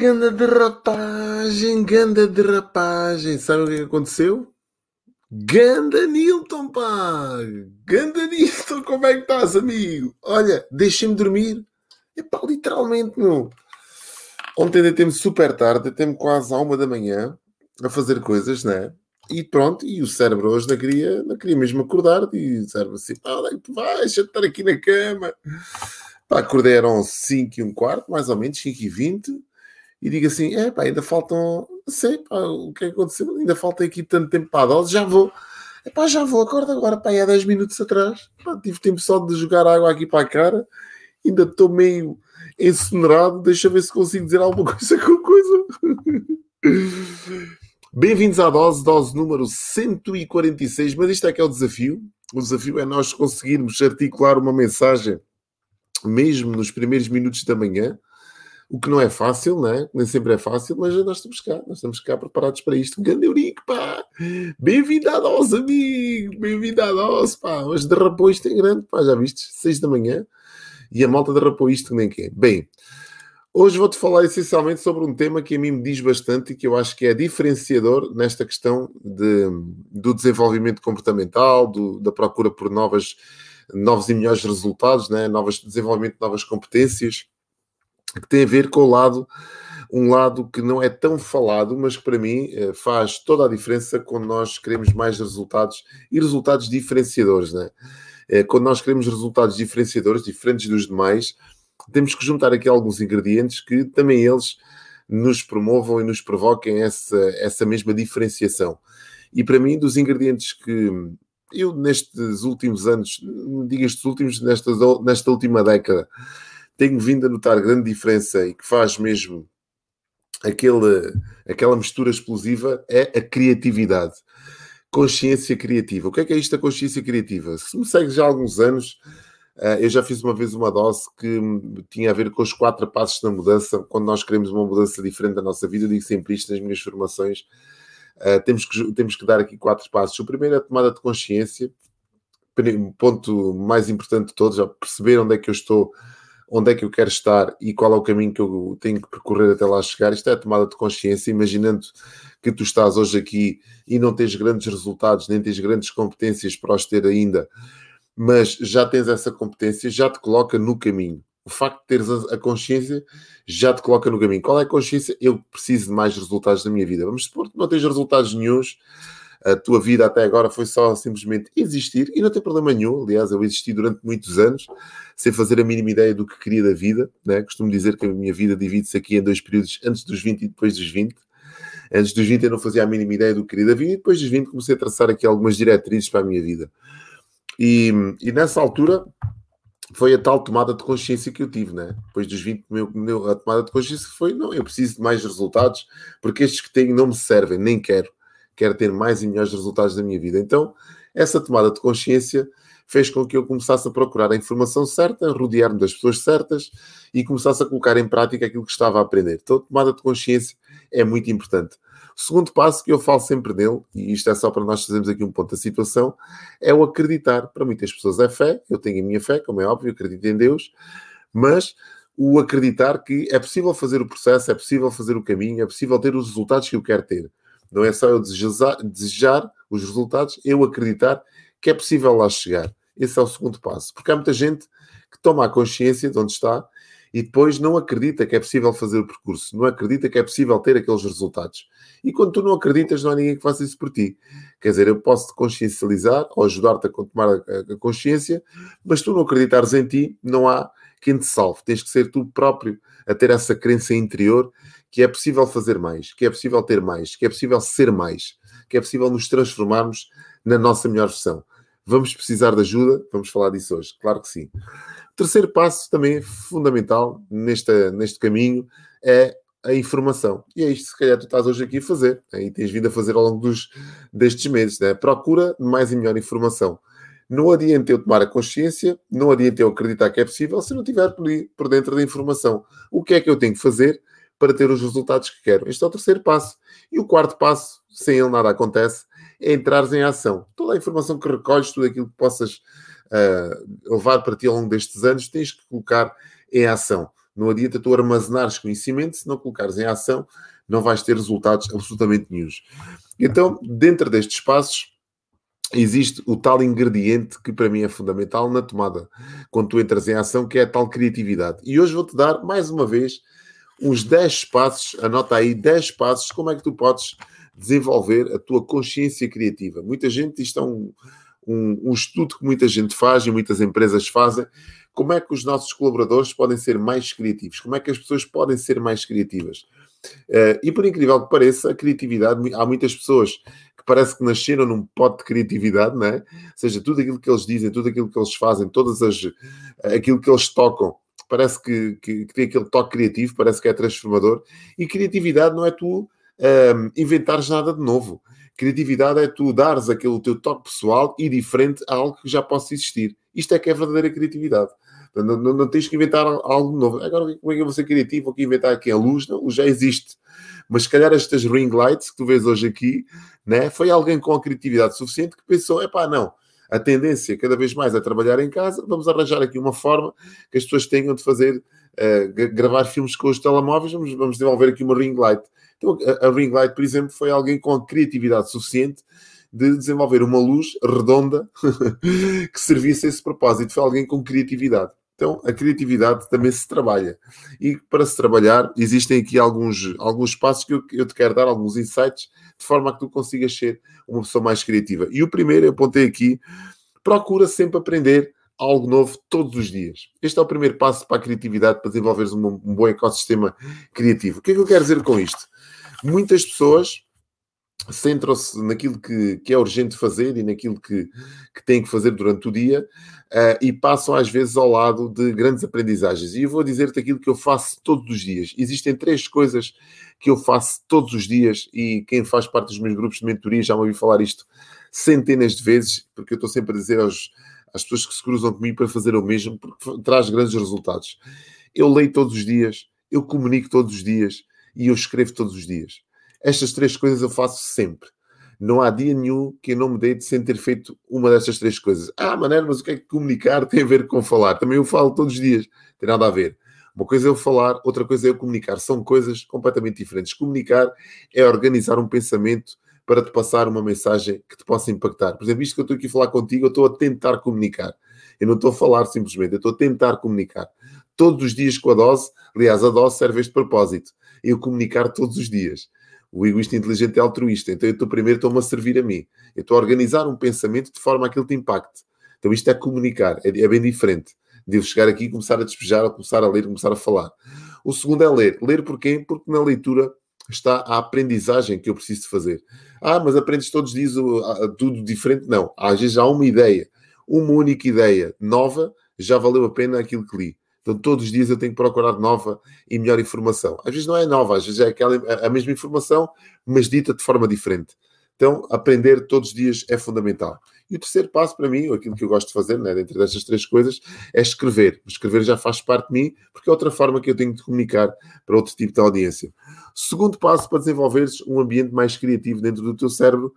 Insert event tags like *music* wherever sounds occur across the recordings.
Ganda derrapagem, ganda derrapagem. Sabe o que aconteceu? Ganda Nilton, pá! Ganda Nilton, como é que estás, amigo? Olha, deixem-me dormir. É pá, literalmente, meu. Ontem deitei-me super tarde, deitei-me quase à uma da manhã a fazer coisas, né? E pronto, e o cérebro hoje não queria, não queria mesmo acordar. E o cérebro assim, pá, onde é que tu vais? Deixa-te estar aqui na cama. Pá, acordei eram 5 e um quarto, mais ou menos, 5 e 20 e digo assim: é pá, ainda faltam, sei pá, o que é que aconteceu, ainda falta aqui tanto tempo para a dose, já vou. É pá, já vou, acorda agora, pá, há 10 minutos atrás. Pá, tive tempo só de jogar água aqui para a cara, ainda estou meio encenerado, deixa ver se consigo dizer alguma *laughs* coisa com coisa. Bem-vindos à dose, dose número 146, mas isto é que é o desafio. O desafio é nós conseguirmos articular uma mensagem mesmo nos primeiros minutos da manhã, o que não é fácil, né? nem sempre é fácil, mas nós estamos cá, nós estamos cá preparados para isto. Grande Eurico, pá! Bem-vindo à dose, amigo! Bem-vindo à dose, pá! Hoje derrapou isto em grande, pá, já viste? Seis da manhã e a malta derrapou isto nem quem. Bem, hoje vou-te falar essencialmente sobre um tema que a mim me diz bastante e que eu acho que é diferenciador nesta questão de, do desenvolvimento comportamental, do, da procura por novas, novos e melhores resultados, né? desenvolvimento de novas competências que tem a ver com o lado, um lado que não é tão falado, mas que para mim eh, faz toda a diferença quando nós queremos mais resultados e resultados diferenciadores, né? Quando nós queremos resultados diferenciadores, diferentes dos demais, temos que juntar aqui alguns ingredientes que também eles nos promovam e nos provoquem essa, essa mesma diferenciação. E para mim, dos ingredientes que eu nestes últimos anos, digo estes últimos, nesta, nesta última década, tenho vindo a notar grande diferença e que faz mesmo aquele, aquela mistura explosiva é a criatividade. Consciência criativa. O que é que é isto da consciência criativa? Se me segues já há alguns anos, eh, eu já fiz uma vez uma dose que tinha a ver com os quatro passos da mudança. Quando nós queremos uma mudança diferente da nossa vida, eu digo sempre isto nas minhas formações. Eh, temos, que, temos que dar aqui quatro passos. O primeiro é a tomada de consciência. Ponto mais importante de todos, já perceber onde é que eu estou onde é que eu quero estar e qual é o caminho que eu tenho que percorrer até lá chegar. Isto é a tomada de consciência, imaginando que tu estás hoje aqui e não tens grandes resultados, nem tens grandes competências para os ter ainda, mas já tens essa competência, já te coloca no caminho. O facto de teres a consciência já te coloca no caminho. Qual é a consciência? Eu preciso de mais resultados na minha vida. Vamos supor que não tens resultados nenhums, a tua vida até agora foi só simplesmente existir e não tem problema nenhum. Aliás, eu existi durante muitos anos sem fazer a mínima ideia do que queria da vida. Né? Costumo dizer que a minha vida divide-se aqui em dois períodos, antes dos 20 e depois dos 20. Antes dos 20 eu não fazia a mínima ideia do que queria da vida e depois dos 20 comecei a traçar aqui algumas diretrizes para a minha vida. E, e nessa altura foi a tal tomada de consciência que eu tive, né? Depois dos 20, meu, meu, a tomada de consciência foi: não, eu preciso de mais resultados, porque estes que tenho não me servem, nem quero quero ter mais e melhores resultados da minha vida. Então, essa tomada de consciência fez com que eu começasse a procurar a informação certa, rodear-me das pessoas certas e começasse a colocar em prática aquilo que estava a aprender. Então, a tomada de consciência é muito importante. O segundo passo que eu falo sempre nele, e isto é só para nós fazermos aqui um ponto da situação, é o acreditar. Para muitas pessoas é fé, eu tenho a minha fé, como é óbvio, acredito em Deus, mas o acreditar que é possível fazer o processo, é possível fazer o caminho, é possível ter os resultados que eu quero ter. Não é só eu desejar, desejar os resultados, eu acreditar que é possível lá chegar. Esse é o segundo passo. Porque há muita gente que toma a consciência de onde está e depois não acredita que é possível fazer o percurso, não acredita que é possível ter aqueles resultados. E quando tu não acreditas, não há ninguém que faça isso por ti. Quer dizer, eu posso te consciencializar ou ajudar-te a tomar a consciência, mas tu não acreditares em ti, não há quem te salve. Tens que ser tu próprio a ter essa crença interior que é possível fazer mais, que é possível ter mais, que é possível ser mais, que é possível nos transformarmos na nossa melhor versão. Vamos precisar de ajuda? Vamos falar disso hoje, claro que sim. Terceiro passo, também fundamental neste, neste caminho, é a informação. E é isto, se calhar, tu estás hoje aqui a fazer, né? e tens vindo a fazer ao longo dos, destes meses. Né? Procura mais e melhor informação. Não adianta eu tomar a consciência, não adianta eu acreditar que é possível se não estiver por, por dentro da informação. O que é que eu tenho que fazer para ter os resultados que quero. Este é o terceiro passo. E o quarto passo, sem ele nada acontece, é entrares em ação. Toda a informação que recolhes, tudo aquilo que possas uh, levar para ti ao longo destes anos, tens que colocar em ação. Não adianta tu armazenares conhecimento se não colocares em ação, não vais ter resultados absolutamente nenhums. Então, dentro destes passos, existe o tal ingrediente que para mim é fundamental na tomada, quando tu entras em ação, que é a tal criatividade. E hoje vou-te dar, mais uma vez, uns 10 passos, anota aí 10 passos, como é que tu podes desenvolver a tua consciência criativa. Muita gente, isto é um, um, um estudo que muita gente faz e muitas empresas fazem, como é que os nossos colaboradores podem ser mais criativos? Como é que as pessoas podem ser mais criativas? Uh, e por incrível que pareça, a criatividade, há muitas pessoas que parece que nasceram num pote de criatividade, não é? Ou seja, tudo aquilo que eles dizem, tudo aquilo que eles fazem, todas as aquilo que eles tocam, parece que, que, que tem aquele toque criativo, parece que é transformador. E criatividade não é tu um, inventares nada de novo. Criatividade é tu dares aquele teu toque pessoal e diferente a algo que já possa existir. Isto é que é verdadeira criatividade. Não, não, não, tens que inventar algo novo. Agora, como é que eu vou ser criativo? Vou aqui inventar aqui a luz? Não, já existe. Mas se calhar estas ring lights que tu vês hoje aqui, né, foi alguém com a criatividade suficiente que pensou: é não, a tendência cada vez mais é trabalhar em casa, vamos arranjar aqui uma forma que as pessoas tenham de fazer, uh, gravar filmes com os telemóveis, vamos, vamos desenvolver aqui uma ring light. Então, a, a ring light, por exemplo, foi alguém com a criatividade suficiente de desenvolver uma luz redonda *laughs* que servisse a esse propósito. Foi alguém com criatividade. Então, a criatividade também se trabalha. E para se trabalhar, existem aqui alguns, alguns passos que eu, eu te quero dar, alguns insights, de forma a que tu consigas ser uma pessoa mais criativa. E o primeiro, eu apontei aqui, procura sempre aprender algo novo todos os dias. Este é o primeiro passo para a criatividade, para desenvolveres um, um bom ecossistema criativo. O que é que eu quero dizer com isto? Muitas pessoas centram-se naquilo que, que, é urgente fazer e naquilo que, que têm que fazer durante o dia uh, e passam às vezes ao lado de grandes aprendizagens. E eu vou dizer-te aquilo que eu faço todos os dias. Existem três coisas que eu faço todos os dias e quem faz parte dos meus grupos de mentoria já me ouviu falar isto centenas de vezes, porque eu estou sempre a dizer aos, às pessoas que se cruzam comigo para fazer o mesmo, porque traz grandes resultados. Eu leio todos os dias, eu comunico todos os dias e eu escrevo todos os dias. Estas três coisas eu faço sempre. Não há dia nenhum que eu não me deite sem ter feito uma destas três coisas. Ah, maneiro, mas o que é que comunicar tem a ver com falar? Também eu falo todos os dias, tem nada a ver. Uma coisa é eu falar, outra coisa é eu comunicar. São coisas completamente diferentes. Comunicar é organizar um pensamento para te passar uma mensagem que te possa impactar. Por exemplo, isto que eu estou aqui a falar contigo, eu estou a tentar comunicar. Eu não estou a falar simplesmente, eu estou a tentar comunicar. Todos os dias com a dose, aliás, a dose serve a este propósito. Eu comunicar todos os dias. O egoísta inteligente é altruísta. Então eu estou primeiro estou-me a servir a mim. Eu estou a organizar um pensamento de forma a que ele te impacte. Então isto é comunicar. É, é bem diferente de eu chegar aqui e começar a despejar, ou começar a ler, começar a falar. O segundo é ler. Ler porquê? Porque na leitura está a aprendizagem que eu preciso fazer. Ah, mas aprendes todos os dias tudo diferente? Não. Às vezes há uma ideia, uma única ideia nova, já valeu a pena aquilo que li. Então, todos os dias eu tenho que procurar nova e melhor informação. Às vezes não é nova, às vezes é aquela, a mesma informação, mas dita de forma diferente. Então, aprender todos os dias é fundamental. E o terceiro passo para mim, aquilo que eu gosto de fazer, né, dentro destas três coisas, é escrever. Escrever já faz parte de mim, porque é outra forma que eu tenho de comunicar para outro tipo de audiência. Segundo passo para desenvolveres um ambiente mais criativo dentro do teu cérebro,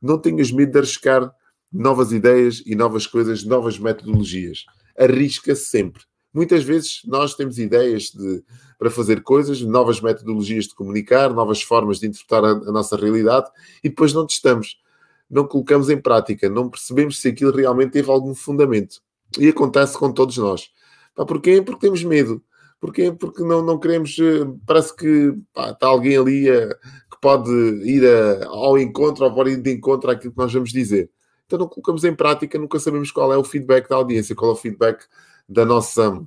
não tenhas medo de arriscar novas ideias e novas coisas, novas metodologias. Arrisca sempre. Muitas vezes nós temos ideias de, para fazer coisas, novas metodologias de comunicar, novas formas de interpretar a, a nossa realidade e depois não testamos, não colocamos em prática, não percebemos se aquilo realmente teve algum fundamento. E acontece com todos nós. Pá, porquê? Porque temos medo. Porquê? Porque não, não queremos. Eh, parece que pá, está alguém ali a, eh, que pode ir a, ao encontro ou pode ir de encontro àquilo que nós vamos dizer. Então não colocamos em prática, nunca sabemos qual é o feedback da audiência, qual é o feedback da nossa.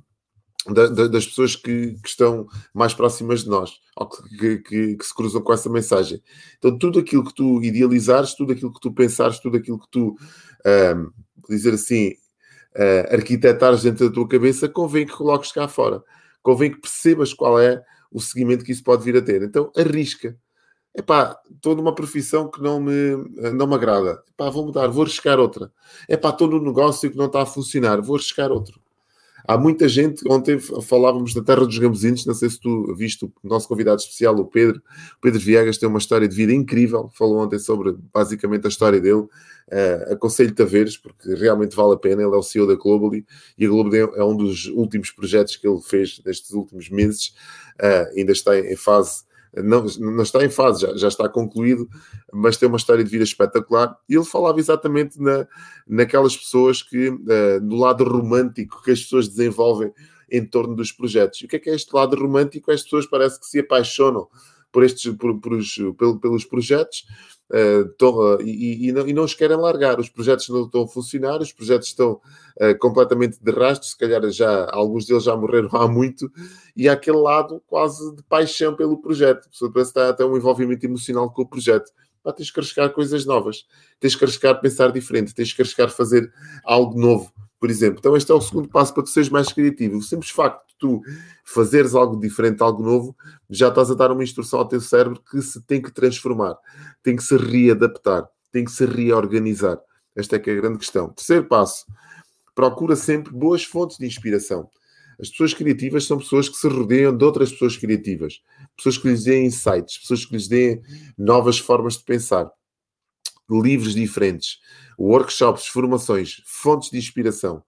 Da, da, das pessoas que, que, estão mais próximas de nós, ou que, que, que, se cruzam com essa mensagem. Então, tudo aquilo que tu idealizares, tudo aquilo que tu pensares, tudo aquilo que tu, um, dizer assim, uh, arquitetares dentro da tua cabeça, convém que coloques cá fora. Convém que percebas qual é o seguimento que isso pode vir a ter. Então, arrisca. Epá, estou numa profissão que não me, não me agrada. Epá, vou mudar, vou arriscar outra. Epá, estou num negócio que não está a funcionar, vou arriscar outro. Há muita gente, ontem falávamos da Terra dos Gambuzinos, não sei se tu viste o nosso convidado especial, o Pedro. O Pedro Viegas tem uma história de vida incrível, falou ontem sobre basicamente a história dele. Uh, Aconselho-te a veres, porque realmente vale a pena. Ele é o CEO da Globally e a Globally é um dos últimos projetos que ele fez nestes últimos meses. Uh, ainda está em fase, não, não está em fase, já, já está concluído, mas tem uma história de vida espetacular. E ele falava exatamente na, naquelas pessoas que, uh, no lado romântico que as pessoas desenvolvem em torno dos projetos. E o que é que é este lado romântico? As pessoas parece que se apaixonam por estes, por, por os, pelos projetos uh, e, e, não, e, não, os querem largar. Os projetos não estão a funcionar, os projetos estão uh, completamente de rastro, se calhar já alguns deles já morreram *laughs* há muito, e há aquele lado quase de paixão pelo projeto. A pessoa parece que está até um envolvimento emocional com o projeto. Pá, tens que arriscar coisas novas, tens que arriscar pensar diferente, tens que arriscar fazer algo novo por exemplo. Então, este é o segundo passo para tu seres mais criativo. O simples facto de tu fazeres algo diferente, algo novo, já estás a dar uma instrução ao teu cérebro que se tem que transformar, tem que se readaptar, tem que se reorganizar. Esta é que é a grande questão. Terceiro passo, procura sempre boas fontes de inspiração. As pessoas criativas são pessoas que se rodeiam de outras pessoas criativas, pessoas que lhes deem insights, pessoas que lhes deem novas formas de pensar livros diferentes, workshops, formações, fontes de inspiração.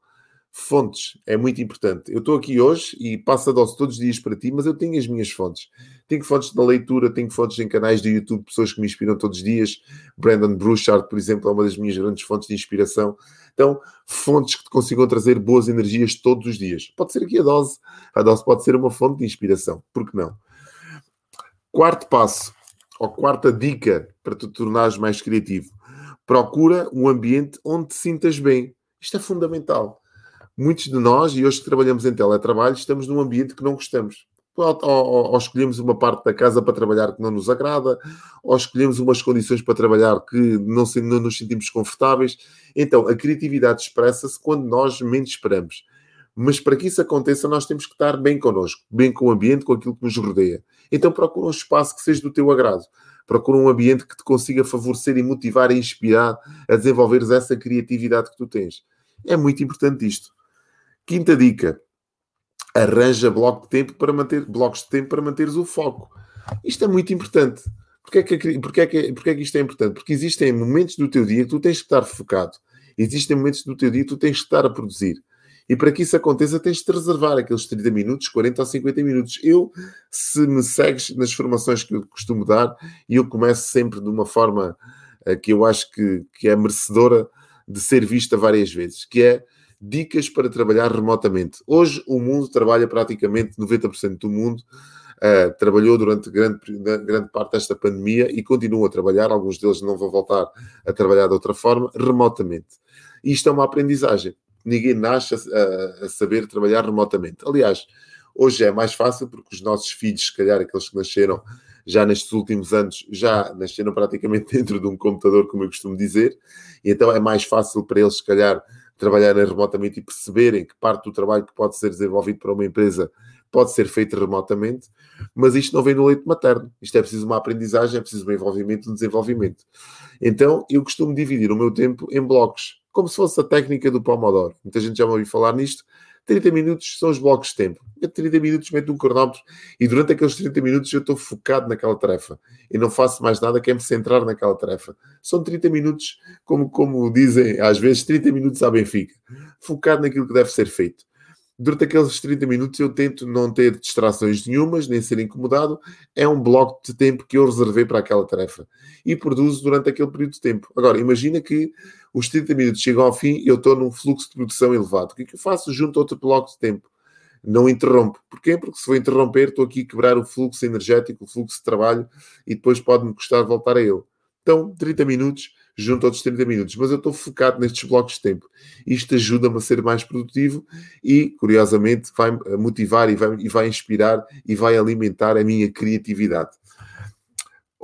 Fontes é muito importante. Eu estou aqui hoje e passo a dose todos os dias para ti, mas eu tenho as minhas fontes. Tenho fontes da leitura, tenho fontes em canais de YouTube, pessoas que me inspiram todos os dias. Brandon Bruchard, por exemplo, é uma das minhas grandes fontes de inspiração. Então, fontes que te consigam trazer boas energias todos os dias. Pode ser aqui a dose. A dose pode ser uma fonte de inspiração. Por que não? Quarto passo, ou quarta dica para te tornares mais criativo. Procura um ambiente onde te sintas bem. Isto é fundamental. Muitos de nós, e hoje que trabalhamos em teletrabalho, estamos num ambiente que não gostamos. Ou, ou, ou, escolhemos uma parte da casa para trabalhar que não nos agrada, ou escolhemos umas condições para trabalhar que não, se, não nos sentimos confortáveis. Então, a criatividade expressa-se quando nós menos esperamos. Mas para que isso aconteça, nós temos que estar bem connosco, bem com o ambiente, com aquilo que nos rodeia. Então procura um espaço que seja do teu agrado. Procura um ambiente que te consiga favorecer e motivar e inspirar a desenvolveres essa criatividade que tu tens. É muito importante isto. Quinta dica. Arranja bloco de tempo para manter, blocos de tempo para manteres o foco. Isto é muito importante. Porquê é, que, porquê, é que, porquê é que isto é importante? Porque existem momentos do teu dia que tu tens que estar focado. Existem momentos do teu dia que tu tens que estar a produzir. E para que isso aconteça, tens de reservar aqueles 30 minutos, 40 ou 50 minutos. Eu, se me segues nas formações que eu costumo dar, e eu começo sempre de uma forma uh, que eu acho que, que é merecedora de ser vista várias vezes, que é dicas para trabalhar remotamente. Hoje o mundo trabalha praticamente 90% do mundo. Uh, trabalhou durante grande, grande parte desta pandemia e continuam a trabalhar. Alguns deles não vão voltar a trabalhar de outra forma, remotamente. Isto é uma aprendizagem ninguém nasce a, a, saber trabalhar remotamente. Aliás, hoje é mais fácil porque os nossos filhos, se calhar aqueles que nasceram já nestes últimos anos, já nasceram praticamente *laughs* dentro de um computador, como eu costumo dizer, e então é mais fácil para eles, se calhar, trabalharem remotamente e perceberem que parte do trabalho que pode ser desenvolvido para uma empresa pode ser feito remotamente, mas isto não vem no leite materno. Isto é preciso uma aprendizagem, é preciso um envolvimento, um desenvolvimento. Então, eu costumo dividir o meu tempo em blocos como se fosse a técnica do Pomodoro. Muita gente já me ouviu falar nisto. 30 minutos são os blocos de tempo. Eu 30 minutos meto um cronómetro e durante aqueles 30 minutos eu estou focado naquela tarefa e não faço mais nada que é me centrar naquela tarefa. São 30 minutos, como, como dizem às vezes, 30 minutos à Benfica. Focado naquilo que deve ser feito durante aqueles 30 minutos eu tento não ter distrações nenhumas, nem ser incomodado. É um bloco de tempo que eu reservei para aquela tarefa e produzo durante aquele período de tempo. Agora, imagina que os 30 minutos chegam ao fim e eu estou num fluxo de produção elevado. O que é que eu faço? Junto a outro bloco de tempo. Não interrompo. Porquê? Porque se vou interromper, estou aqui a quebrar o fluxo energético, o fluxo de trabalho e depois pode-me custar voltar a ele. Então, 30 minutos junto aos 30 minutos, mas eu estou focado nestes blocos de tempo. Isto ajuda-me a ser mais produtivo e, curiosamente, vai motivar e vai, e vai inspirar e vai alimentar a minha criatividade.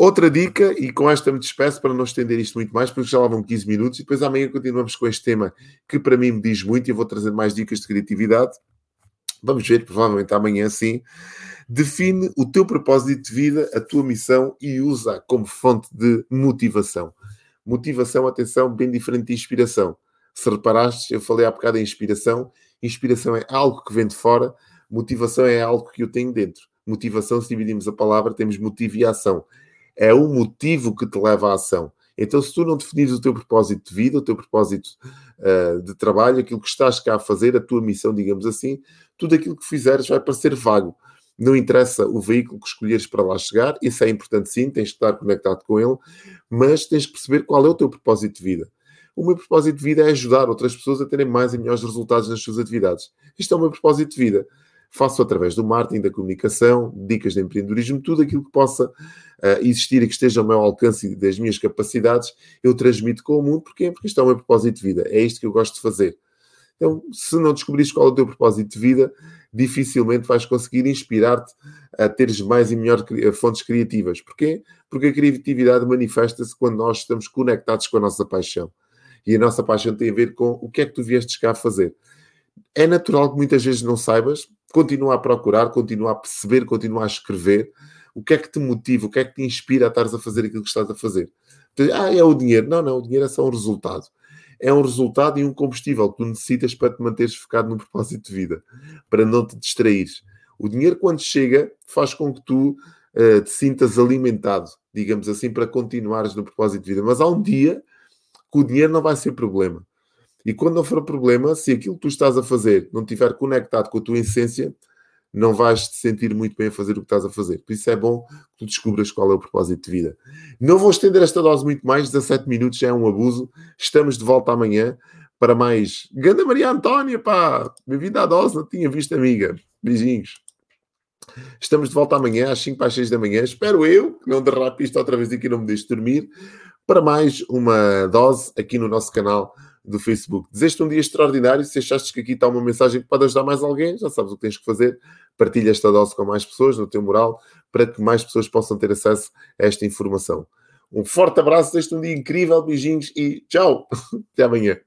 Outra dica, e com esta me despeço para não estender isto muito mais, porque já lá vão 15 minutos, e depois amanhã continuamos com este tema que para mim me diz muito e eu vou trazer mais dicas de criatividade. Vamos ver, provavelmente amanhã sim. Define o teu propósito de vida, a tua missão e usa como fonte de motivação. Motivação, atenção, bem diferente de inspiração. Se reparaste, eu falei há bocado em inspiração. Inspiração é algo que vem de fora, motivação é algo que eu tenho dentro. Motivação, se dividimos a palavra, temos motivo e ação. É o motivo que te leva à ação. Então, se tu não definires o teu propósito de vida, o teu propósito uh, de trabalho, aquilo que estás cá a fazer, a tua missão, digamos assim, tudo aquilo que fizeres vai parecer vago. Não interessa o veículo que escolheres para lá chegar, isso é importante sim, tens de estar conectado com ele, mas tens que perceber qual é o teu propósito de vida. O meu propósito de vida é ajudar outras pessoas a terem mais e melhores resultados nas suas atividades. Isto é o meu propósito de vida. Faço através do marketing, da comunicação, dicas de empreendedorismo, tudo aquilo que possa uh, existir e que esteja ao meu alcance e das minhas capacidades, eu transmito com o mundo. Porquê? Porque isto é o meu propósito de vida. É isto que eu gosto de fazer. Então, se não descobrires qual é o teu propósito de vida, dificilmente vais conseguir inspirar-te a teres mais e melhores fontes criativas. Porquê? Porque a criatividade manifesta-se quando nós estamos conectados com a nossa paixão. E a nossa paixão tem a ver com o que é que tu viestes cá fazer. É natural que muitas vezes não saibas, continua a procurar, continua a perceber, continua a escrever. O que é que te motiva, o que é que te inspira a estares a fazer aquilo que estás a fazer? Ah, é o dinheiro. Não, não, o dinheiro é só um resultado. É um resultado e um combustível que tu necessitas para te manteres focado no propósito de vida, para não te distraires. O dinheiro, quando chega, faz com que tu uh, te sintas alimentado, digamos assim, para continuares no propósito de vida. Mas há um dia que o dinheiro não vai ser problema. E quando não for problema, se aquilo que tu estás a fazer não estiver conectado com a tua essência, não vais te sentir muito bem a fazer o que estás a fazer. Por isso é bom que tu descubras qual é o propósito de vida. Não vou estender esta dose muito mais, 17 minutos já é um abuso. Estamos de volta amanhã para mais. Ganda Maria Antónia, pá! Bem-vinda à dose, não tinha visto, amiga. Beijinhos. Estamos de volta amanhã às 5 para as 6 da manhã. Espero eu que não derrape isto outra vez aqui e não me deixe dormir para mais uma dose aqui no nosso canal do Facebook. Desejo-te um dia extraordinário. Se achaste que aqui está uma mensagem que pode ajudar mais alguém, já sabes o que tens que fazer. Partilha esta dose com mais pessoas no teu moral para que mais pessoas possam ter acesso a esta informação. Um forte abraço, desejo-te um dia incrível, beijinhos e tchau. *laughs* Até amanhã.